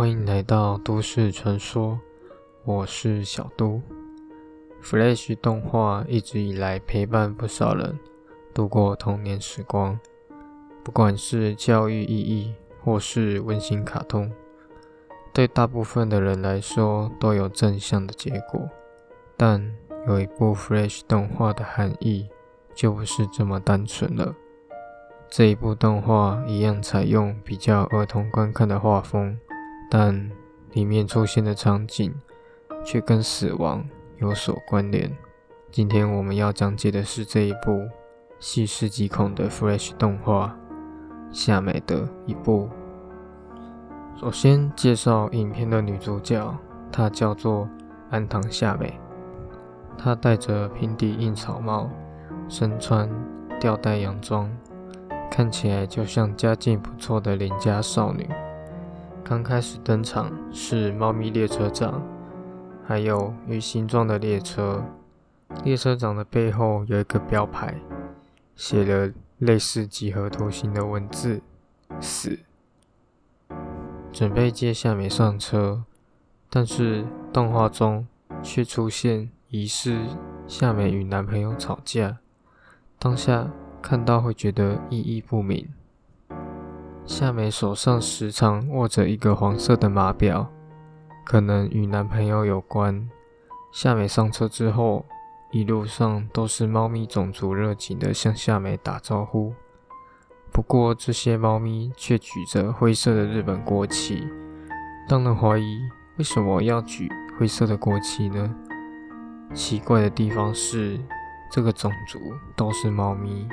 欢迎来到都市传说，我是小都。Flash 动画一直以来陪伴不少人度过童年时光，不管是教育意义或是温馨卡通，对大部分的人来说都有正向的结果。但有一部 Flash 动画的含义就不是这么单纯了。这一部动画一样采用比较儿童观看的画风。但里面出现的场景却跟死亡有所关联。今天我们要讲解的是这一部细思极恐的 Flash 动画《夏美的一部》。首先介绍影片的女主角，她叫做安堂夏美。她戴着平底硬草帽，身穿吊带洋装，看起来就像家境不错的邻家少女。刚开始登场是猫咪列车长，还有鱼形状的列车。列车长的背后有一个标牌，写了类似几何图形的文字“死”。准备接夏美上车，但是动画中却出现疑似夏美与男朋友吵架。当下看到会觉得意义不明。夏美手上时常握着一个黄色的码表，可能与男朋友有关。夏美上车之后，一路上都是猫咪种族热情的向夏美打招呼。不过这些猫咪却举着灰色的日本国旗，让人怀疑为什么要举灰色的国旗呢？奇怪的地方是，这个种族都是猫咪，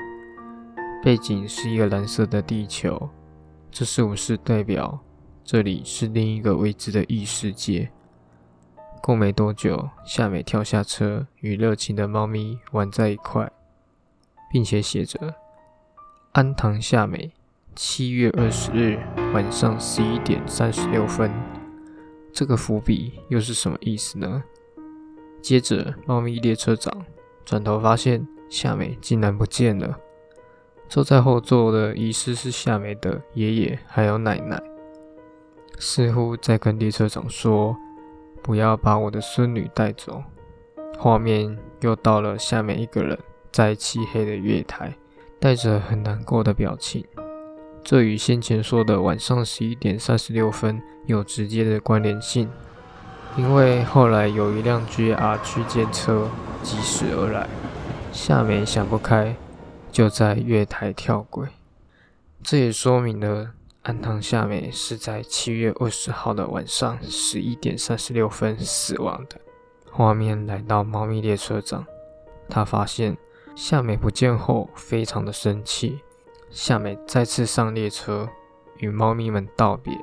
背景是一个蓝色的地球。这是不是代表这里是另一个未知的异世界？过没多久，夏美跳下车，与热情的猫咪玩在一块，并且写着“安堂夏美，七月二十日晚上十一点三十六分”。这个伏笔又是什么意思呢？接着，猫咪列车长转头发现夏美竟然不见了。坐在后座的疑似是夏美的爷爷还有奶奶，似乎在跟列车长说：“不要把我的孙女带走。”画面又到了夏美一个人在漆黑的月台，带着很难过的表情。这与先前说的晚上十一点三十六分有直接的关联性，因为后来有一辆 GR 区间车疾驶而来，夏美想不开。就在月台跳轨，这也说明了安藤夏美是在七月二十号的晚上十一点三十六分死亡的。画面来到猫咪列车长，他发现夏美不见后，非常的生气。夏美再次上列车，与猫咪们道别。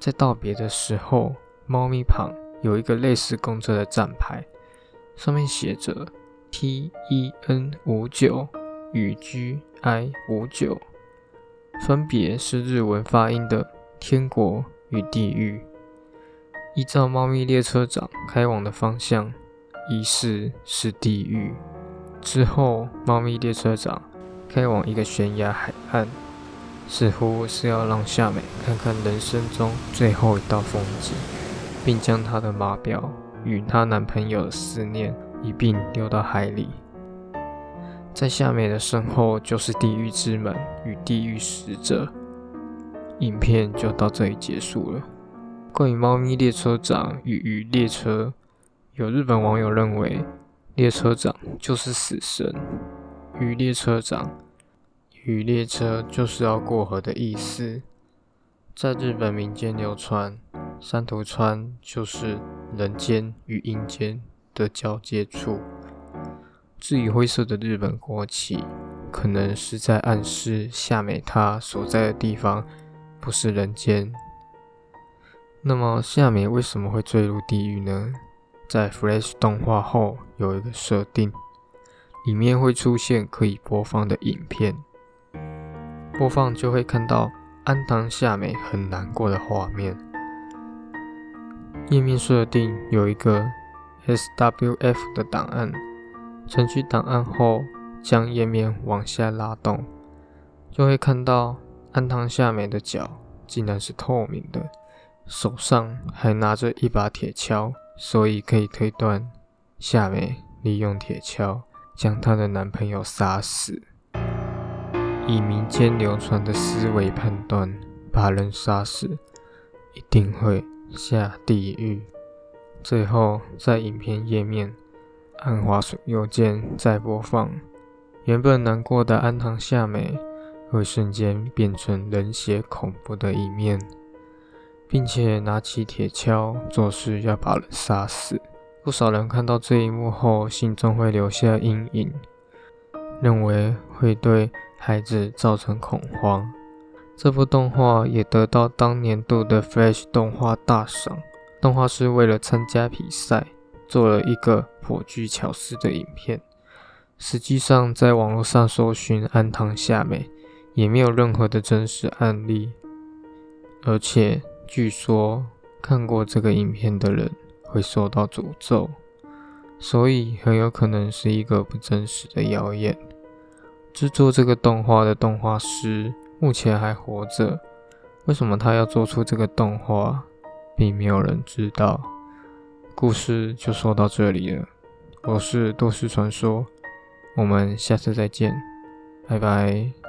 在道别的时候，猫咪旁有一个类似公车的站牌，上面写着 T E N 五九。与 G I 五九分别是日文发音的天国与地狱。依照猫咪列车长开往的方向，疑似是地狱。之后，猫咪列车长开往一个悬崖海岸，似乎是要让夏美看看人生中最后一道风景，并将她的码表与她男朋友的思念一并丢到海里。在夏美的身后就是地狱之门与地狱使者。影片就到这里结束了。关于猫咪列车长与鱼列车，有日本网友认为列车长就是死神，鱼列车长，鱼列车就是要过河的意思。在日本民间流传，山图川就是人间与阴间的交界处。至于灰色的日本国旗，可能是在暗示夏美她所在的地方不是人间。那么夏美为什么会坠入地狱呢？在 Flash 动画后有一个设定，里面会出现可以播放的影片，播放就会看到安堂夏美很难过的画面。页面设定有一个 SWF 的档案。存取档案后，将页面往下拉动，就会看到安堂夏美的脚竟然是透明的，手上还拿着一把铁锹，所以可以推断夏美利用铁锹将她的男朋友杀死。以民间流传的思维判断，把人杀死一定会下地狱。最后，在影片页面按滑鼠右键再播放，原本难过的安堂夏美会瞬间变成冷血恐怖的一面，并且拿起铁锹做事要把人杀死。不少人看到这一幕后，心中会留下阴影，认为会对孩子造成恐慌。这部动画也得到当年度的 Flash 动画大赏。动画师为了参加比赛，做了一个颇具巧思的影片。实际上，在网络上搜寻安堂夏美，也没有任何的真实案例。而且，据说看过这个影片的人会受到诅咒，所以很有可能是一个不真实的谣言。制作这个动画的动画师目前还活着，为什么他要做出这个动画？并没有人知道，故事就说到这里了。我是都市传说，我们下次再见，拜拜。